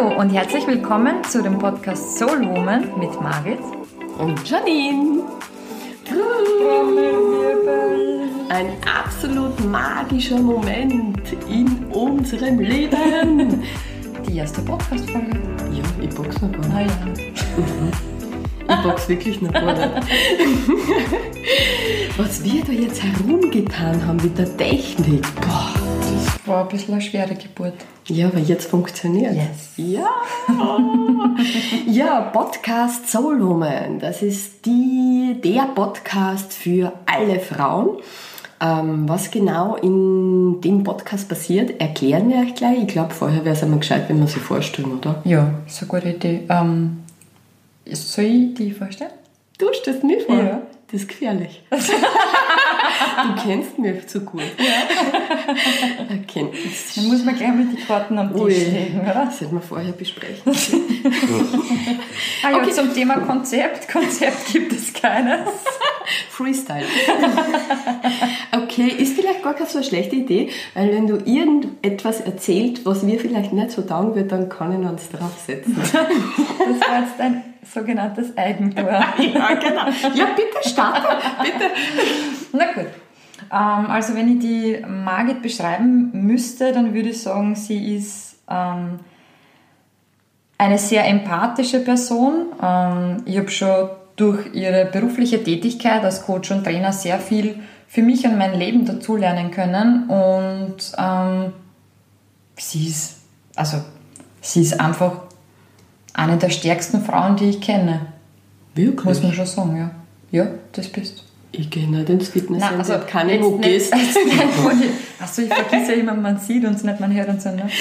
Hallo und herzlich willkommen zu dem Podcast Soul Woman mit Margit und Janine. Ein absolut magischer Moment in unserem Leben. Die erste Podcast-Folge. Ja, ich box noch gar nicht. Ah ja. Ich box wirklich noch gar nicht. Was wir da jetzt herumgetan haben mit der Technik. Boah. Das war ein bisschen eine schwere Geburt. Ja, aber jetzt funktioniert. Yes. Ja. ja, Podcast Soul Woman. Das ist die, der Podcast für alle Frauen. Ähm, was genau in dem Podcast passiert, erklären wir euch gleich. Ich glaube, vorher wäre es einmal gescheit, wenn wir sie vorstellen, oder? Ja, ist eine gute Idee. Ähm, soll ich die vorstellen? Du stellst mir vor. Ja. Das ist gefährlich. du kennst mich zu gut. Ja. Okay. Dann muss man gleich mit die Karten am Tisch Ui. legen, oder? Das hätten wir vorher besprechen. Ah ja, Okay. zum Thema Konzept. Konzept gibt es keines. Freestyle. Okay, ist vielleicht gar keine so schlechte Idee, weil wenn du irgendetwas erzählt, was mir vielleicht nicht so taugen wird, dann kann ich uns draufsetzen. Das war jetzt ein sogenanntes Eigentor. ja, genau. Ja, bitte starte, bitte. Na gut. Ähm, also wenn ich die Margit beschreiben müsste, dann würde ich sagen, sie ist ähm, eine sehr empathische Person. Ähm, ich habe schon durch ihre berufliche Tätigkeit als Coach und Trainer sehr viel für mich und mein Leben dazulernen können. Und ähm, sie ist, also sie ist einfach eine der stärksten Frauen, die ich kenne. Wirklich? Muss man schon sagen, ja. Ja, das bist Ich gehe nicht ins Fitnesscenter. Also keine jetzt jetzt Achso, ich vergesse ja immer, man sieht uns nicht, man hört uns ja nicht.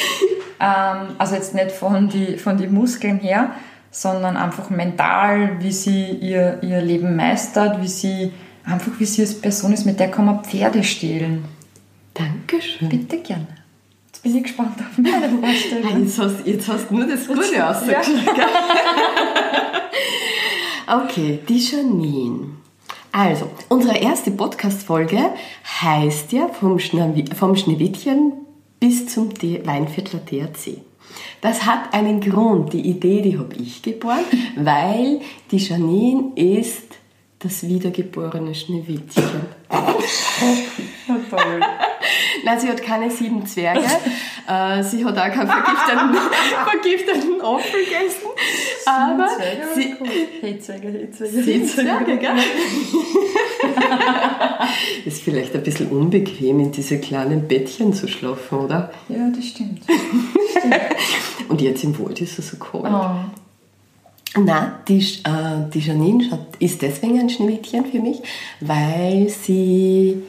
Ähm, also jetzt nicht von die, von die Muskeln her, sondern einfach mental, wie sie ihr, ihr Leben meistert, wie sie einfach wie sie als Person ist, mit der kann man Pferde stehlen. Dankeschön. Bitte gerne. Jetzt bin ich gespannt auf meine Vorstellung. Jetzt hast, jetzt hast du nur das Gute ausgeschrieben. gell? Okay, die Janine. Also, unsere erste Podcast-Folge heißt ja vom, vom Schneewittchen bis zum Weinviertler DRC. Das hat einen Grund. Die Idee, die habe ich geboren, weil die Janine ist das wiedergeborene Schneewittchen. Toll. Nein, sie hat keine sieben Zwerge. Äh, sie hat auch keinen vergifteten, vergifteten Apfel gegessen. Aber sie, Hetzwerge, sieben Zwerge, gell? Ist vielleicht ein bisschen unbequem, in diese kleinen Bettchen zu schlafen, oder? Ja, das stimmt. Und jetzt im Wald ist es so kalt. Oh. Nein, die, äh, die Janine ist deswegen ein Schneewittchen für mich, weil sie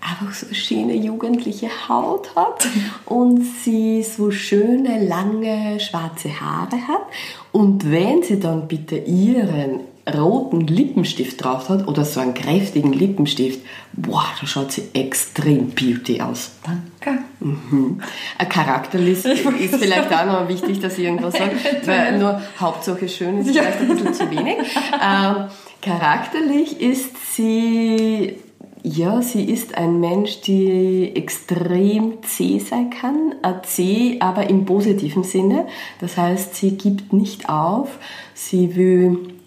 einfach so schöne jugendliche Haut hat und sie so schöne, lange, schwarze Haare hat. Und wenn sie dann bitte ihren roten Lippenstift drauf hat oder so einen kräftigen Lippenstift, boah, da schaut sie extrem beauty aus. Danke. Mhm. Ein Charakterlist ist vielleicht auch noch wichtig, dass ich irgendwas sage, weil nur Hauptsache schön ist vielleicht ein bisschen zu wenig. Ähm, charakterlich ist sie, ja, sie ist ein Mensch, die extrem zäh sein kann, zäh, aber im positiven Sinne. Das heißt, sie gibt nicht auf, sie will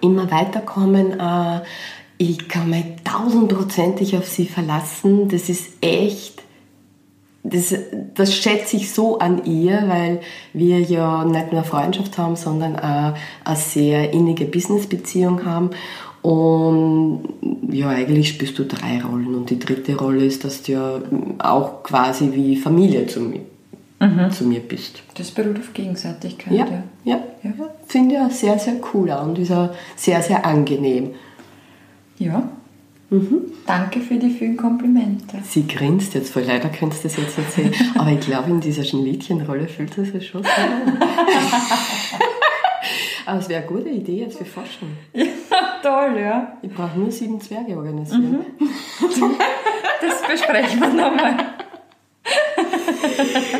immer weiterkommen. Äh, ich kann mich tausendprozentig auf sie verlassen. Das ist echt das, das schätze ich so an ihr, weil wir ja nicht nur Freundschaft haben, sondern auch eine sehr innige Businessbeziehung haben. Und ja, eigentlich spielst du drei Rollen. Und die dritte Rolle ist, dass du ja auch quasi wie Familie zu mir, zu mir bist. Das beruht auf Gegenseitigkeit, Ja, ja. ja. Ja. Finde ich auch sehr, sehr cool und ist auch sehr, sehr angenehm. Ja. Danke für die vielen Komplimente. Sie grinst jetzt voll, leider könntest du das jetzt erzählen. Aber ich glaube, in dieser Schneewittchenrolle fühlt sie sich schon wohl. Aber es wäre eine gute Idee jetzt für Forschung. Ja, toll, ja. Ich brauche nur sieben Zwerge organisieren. Das besprechen wir nochmal.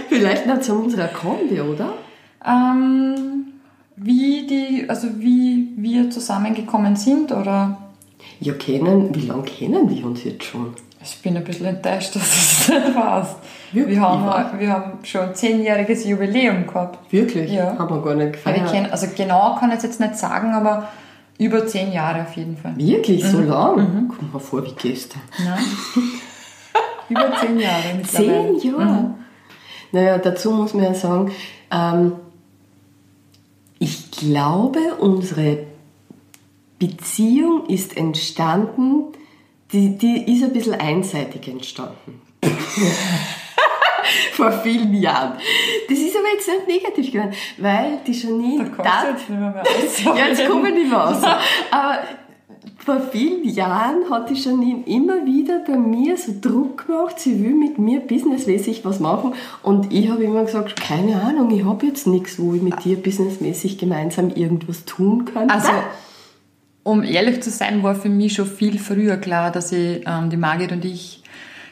Vielleicht noch zu unserer Kombi, oder? Ähm, wie die, also wie wir zusammengekommen sind oder Ja, kennen, wie lange kennen wir uns jetzt schon? Ich bin ein bisschen enttäuscht, dass es nicht warst. Wir haben, wir haben schon ein zehnjähriges Jubiläum gehabt. Wirklich? Ja. Haben wir gar nicht gefeiert. kennen, also genau kann ich es jetzt nicht sagen, aber über zehn Jahre auf jeden Fall. Wirklich? Mhm. So lang? Kommt mir vor wie gestern. Ja. über zehn Jahre. Zehn Jahre? Naja, dazu muss man ja sagen, ähm, glaube, unsere Beziehung ist entstanden, die, die ist ein bisschen einseitig entstanden. Vor vielen Jahren. Das ist aber jetzt nicht negativ gemeint, weil die Janine... Da kommst du jetzt nicht mehr, mehr aus. Ja, jetzt komme ich nicht mehr raus. Aber vor vielen Jahren hat die Janine immer wieder bei mir so Druck gemacht, sie will mit mir businessmäßig was machen. Und ich habe immer gesagt, keine Ahnung, ich habe jetzt nichts, wo ich mit dir businessmäßig gemeinsam irgendwas tun kann. Also, um ehrlich zu sein, war für mich schon viel früher klar, dass ich, ähm, die Margit und ich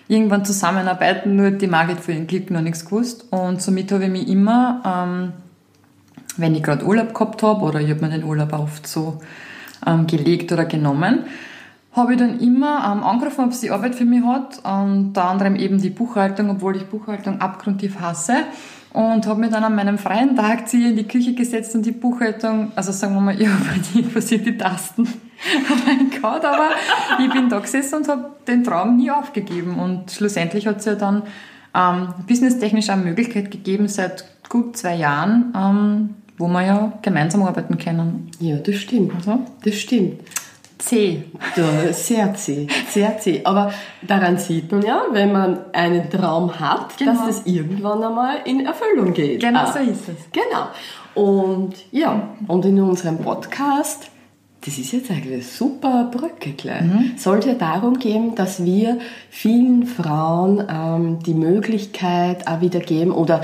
irgendwann zusammenarbeiten, nur die Margit für ihren Glück noch nichts gewusst. Und somit habe ich mich immer, ähm, wenn ich gerade Urlaub gehabt habe, oder ich habe mir den Urlaub oft so ähm, gelegt oder genommen, habe ich dann immer ähm, angerufen, ob sie Arbeit für mich hat. Unter anderem eben die Buchhaltung, obwohl ich Buchhaltung abgrundtief hasse. Und habe mich dann an meinem freien Tag zu in die Küche gesetzt und die Buchhaltung, also sagen wir mal, ich habe halt nicht passiert die Tasten mein Gott, aber ich bin da gesessen und habe den Traum nie aufgegeben. Und schlussendlich hat es ja dann ähm, businesstechnisch eine Möglichkeit gegeben, seit gut zwei Jahren, ähm, wo wir ja gemeinsam arbeiten können. ja, das stimmt. Also, Das stimmt. C. Da, sehr zäh, sehr zäh. Aber daran sieht man ja, wenn man einen Traum hat, Genau. dass das irgendwann einmal in Erfüllung geht. Genau Ah. so ist es. Genau. Und ja, und in unserem Podcast, das ist jetzt eigentlich eine super Brücke gleich, soll es ja darum gehen, dass wir vielen Frauen ähm, die Möglichkeit auch wieder geben oder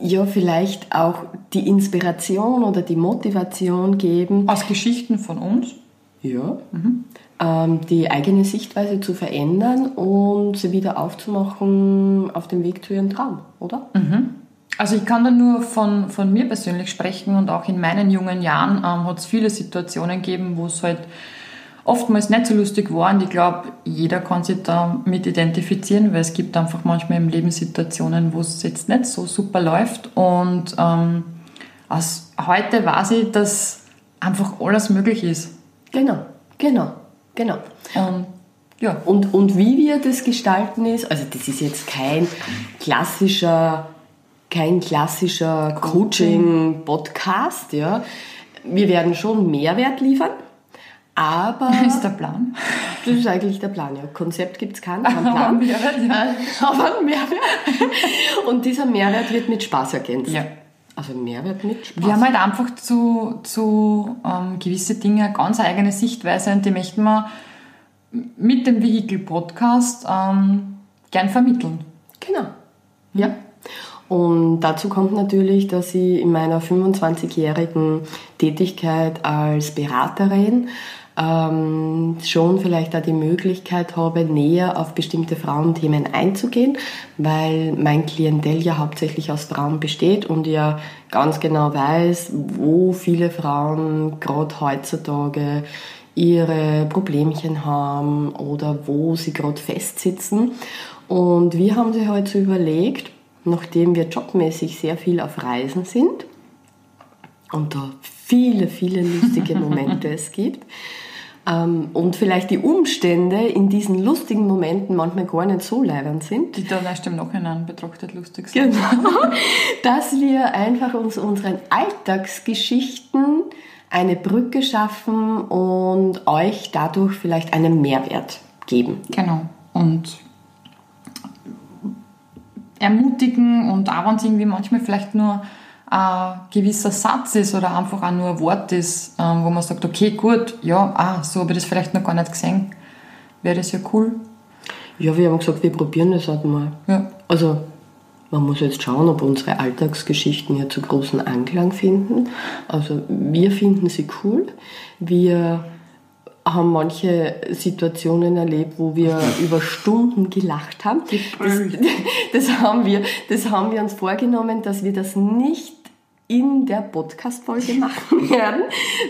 ja, vielleicht auch die Inspiration oder die Motivation geben, Aus Geschichten von uns. ja. Ähm, die eigene Sichtweise zu verändern und sie wieder aufzumachen auf dem Weg zu ihrem Traum, oder? Also ich kann da nur von, von mir persönlich sprechen und auch in meinen jungen Jahren ähm, hat es viele Situationen gegeben, wo es halt oftmals nicht so lustig war und ich glaube, jeder kann sich da mit identifizieren, weil es gibt einfach manchmal im Leben Situationen, wo es jetzt nicht so super läuft. Und ähm, aus heute weiß ich, dass einfach alles möglich ist. Genau, genau, genau. und ja, Und, und wie wir das gestalten ist, also das ist jetzt kein klassischer, kein klassischer Coaching-Podcast, ja. Wir werden schon Mehrwert liefern, aber ist der Plan. das ist eigentlich der Plan, ja. Konzept gibt es keinen, keinen Aber Plan. Mehrwert, ja. aber ein Mehrwert. Und dieser Mehrwert wird mit Spaß ergänzt. Ja. Also Mehrwert mit Spaß. Wir haben halt einfach zu, zu ähm, gewisse Dinge eine ganz eigene Sichtweise und die möchten wir mit dem Vehikel-Podcast ähm, gern vermitteln. Genau. Ja. Und dazu kommt natürlich, dass ich in meiner 25-jährigen Tätigkeit als Beraterin ähm, schon vielleicht auch die Möglichkeit habe, näher auf bestimmte Frauenthemen einzugehen, weil mein Klientel ja hauptsächlich aus Frauen besteht und ja ganz genau weiß, wo viele Frauen gerade heutzutage ihre Problemchen haben oder wo sie gerade festsitzen. Und wir haben sie heute so überlegt, nachdem wir jobmäßig sehr viel auf Reisen sind und da viele, viele lustige Momente es gibt, und vielleicht die Umstände in diesen lustigen Momenten manchmal gar nicht so leibend sind, Die dann erst im Nachhinein betrachtet lustig sind. Genau. Dass wir einfach uns unseren Alltagsgeschichten eine Brücke schaffen und euch dadurch vielleicht einen Mehrwert geben. Genau. Und ermutigen und auch wenn es irgendwie manchmal vielleicht nur ein gewisser Satz ist oder einfach auch nur ein Wort ist, ähm, wo man sagt, okay, gut, ja, ah, so habe ich das vielleicht noch gar nicht gesehen, wäre das ja cool. Ja, wir haben gesagt, wir probieren das halt mal. Ja. Also, man muss jetzt schauen, ob unsere Alltagsgeschichten hier zu großen Anklang finden. Also, wir finden sie cool. Wir haben manche Situationen erlebt, wo wir über Stunden gelacht haben. Das, das, haben wir, das haben wir uns vorgenommen, dass wir das nicht in der Podcast-Folge machen werden,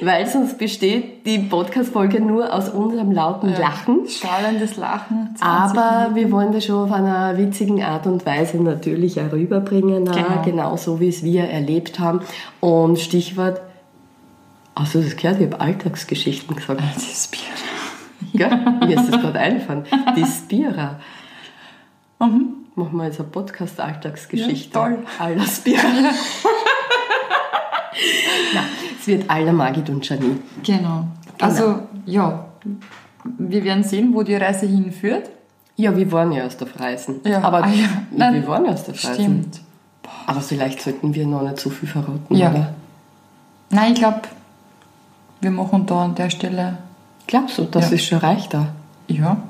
weil sonst besteht die Podcast-Folge nur aus unserem lauten ja, Lachen. Schallendes Lachen. Aber Minuten. wir wollen das schon auf einer witzigen Art und Weise natürlich auch rüberbringen, genau. genau so wie es wir erlebt haben. Und Stichwort, also das gehört, ich habe Alltagsgeschichten gesagt. Die Spira. Ja, mir ist das gerade einfallen. Die Spira. Mhm. Machen wir jetzt eine Podcast-Alltagsgeschichte. Ja, toll. Aller Spira. Nein, es wird aller Magid und Janine. Genau. genau. Also, ja, wir werden sehen, wo die Reise hinführt. Ja, wir waren ja erst auf Reisen. Ja. Aber ah, ja. Nein, wir waren erst auf Reisen. Stimmt. Aber vielleicht sollten wir noch nicht zu viel verraten, ja. oder? Nein, ich glaube, wir machen da an der Stelle. Glaubst du, das ja. ist schon reicht da? Ja.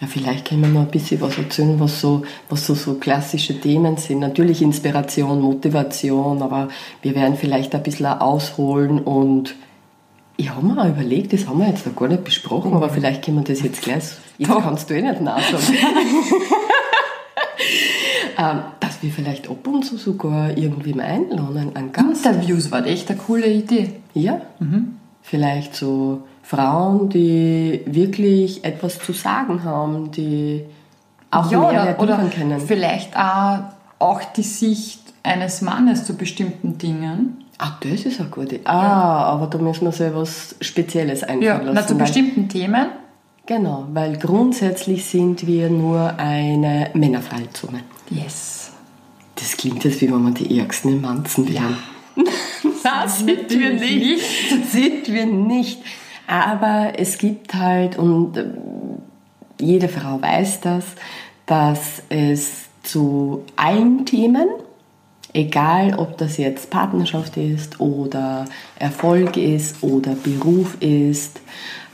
Ja, vielleicht können wir noch ein bisschen was erzählen, was so, was so, so klassische Themen sind. Natürlich Inspiration, Motivation, aber wir werden vielleicht ein bisschen ausholen und ich habe mir auch überlegt, das haben wir jetzt noch gar nicht besprochen, aber vielleicht können wir das jetzt gleich, jetzt Doch. kannst du eh nicht nachschauen. ähm, dass wir vielleicht ab und zu sogar irgendwie mal einladen, einen Gast. Interviews war echt eine coole Idee. Ja, mhm. Vielleicht so Frauen, die wirklich etwas zu sagen haben, die auch ja, Mehrwert oder, oder können. Vielleicht auch, auch die Sicht eines Mannes zu bestimmten Dingen. Ah, das ist eine gute. Ah, ja. aber da müssen wir sich was Spezielles einfallen ja, lassen. Na, zu bestimmten Themen. Genau, weil grundsätzlich sind wir nur eine männerfreie Zone. Yes. Das klingt, als wie wenn wir die Ärgsten im Manzen wären. Ja. Nein, sind wir nicht. sind wir nicht. Aber es gibt halt, und äh, jede Frau weiß das, dass es zu allen Themen, egal ob das jetzt Partnerschaft ist oder Erfolg ist oder Beruf ist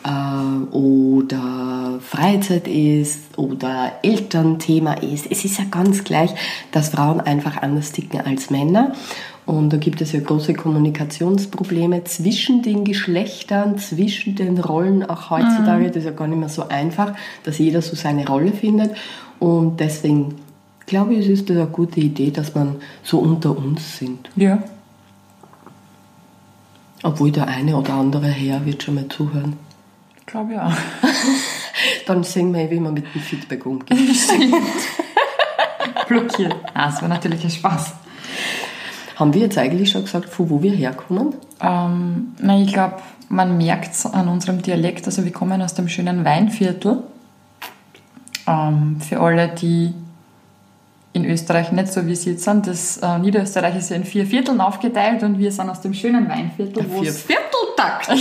äh, oder Freizeit ist oder Elternthema ist, es ist ja ganz gleich, dass Frauen einfach anders ticken als Männer und da gibt es ja große Kommunikationsprobleme zwischen den Geschlechtern, zwischen den Rollen auch heutzutage. Mhm. Das ist ja gar nicht mehr so einfach, dass jeder so seine Rolle findet. Und deswegen glaube ich, es ist eine gute Idee, dass man so unter uns sind. Ja. Obwohl der eine oder andere Herr wird schon mal zuhören. Ich glaube ja. Dann sehen wir, wie man mit dem Feedback umgeht. Blockiert. Das war natürlich ein Spaß. Haben wir jetzt eigentlich schon gesagt, von wo wir herkommen? Ähm, nein, ich glaube, man merkt es an unserem Dialekt. Also wir kommen aus dem schönen Weinviertel. Ähm, für alle, die in Österreich nicht so wie sie jetzt sind, das äh, Niederösterreich ist ja in vier Vierteln aufgeteilt und wir sind aus dem schönen Weinviertel. Vier Vierteltakt!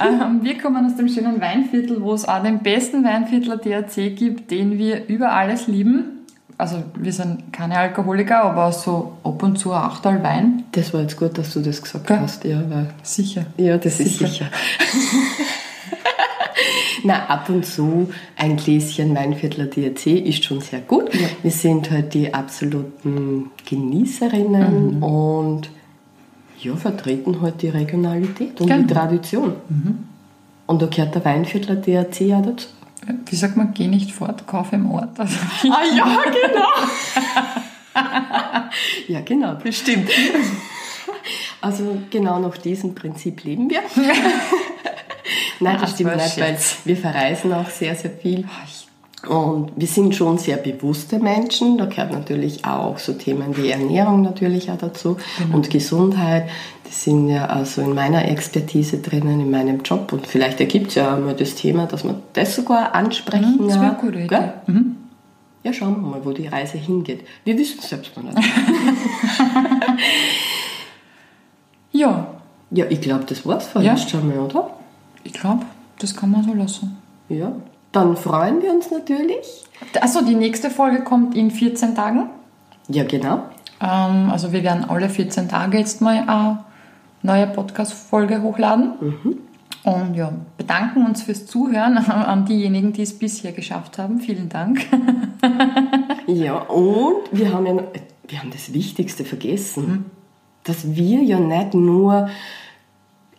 ähm, wir kommen aus dem schönen Weinviertel, wo es auch den besten Weinviertler DRC gibt, den wir über alles lieben also wir sind keine Alkoholiker, aber so ab und zu ein Achtel Wein. Das war jetzt gut, dass du das gesagt ja. hast, ja. Weil sicher. Ja, das sicher. ist sicher. Na, ab und zu ein Gläschen Weinviertler DRC ist schon sehr gut. Ja. Wir sind halt die absoluten Genießerinnen mhm. und ja, vertreten halt die Regionalität und genau. die Tradition. Mhm. Und da gehört der Weinviertler DRC ja dazu wie sagt man, geh nicht fort, kauf im Ort. Also, ah ja, genau. ja, genau, bestimmt. Also genau nach diesem Prinzip leben wir. Nein, das, stimmt nicht, weil wir verreisen auch sehr, sehr viel. Und wir sind schon sehr bewusste Menschen. Da gehört natürlich auch so Themen wie Ernährung natürlich auch dazu genau. und Gesundheit. Die sind ja also in meiner Expertise drinnen, in meinem Job. Und vielleicht ergibt es ja mal das Thema, dass wir das sogar ansprechen. Mhm, das wäre gute Idee. Mhm. Ja, schauen wir mal, wo die Reise hingeht. Wir wissen es selbst noch nicht. ja. Ja, ich glaube, das war's für ja. schon mal, oder? Ich glaube, das kann man so lassen. Ja. Dann freuen wir uns natürlich. Achso, die nächste Folge kommt in 14 Tagen. Ja, genau. Ähm, also wir werden alle 14 Tage jetzt mal eine neue Podcast-Folge hochladen. Mhm. Und ja, bedanken uns fürs Zuhören an diejenigen, die es bisher geschafft haben. Vielen Dank. ja, und wir haben ja wir haben das Wichtigste vergessen, mhm. dass wir ja nicht nur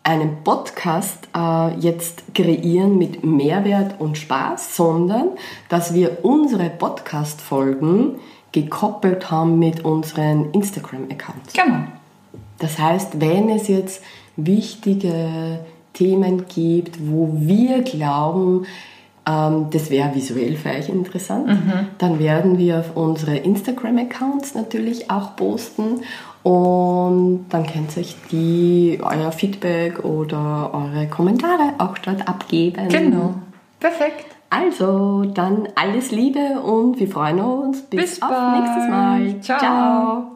einen Podcast äh, jetzt kreieren mit Mehrwert und Spaß, sondern dass wir unsere Podcast-Folgen gekoppelt haben mit unseren Instagram-Accounts. Genau. Das heißt, wenn es jetzt wichtige Themen gibt, wo wir glauben, ähm, das wäre visuell für euch interessant, mhm. dann werden wir auf unsere Instagram-Accounts natürlich auch posten und dann könnt ihr euch die, euer Feedback oder eure Kommentare auch dort abgeben. Genau. Perfekt. Also, dann alles Liebe und wir freuen uns. Bis, Bis auf bald. nächstes Mal. Ciao. Ciao.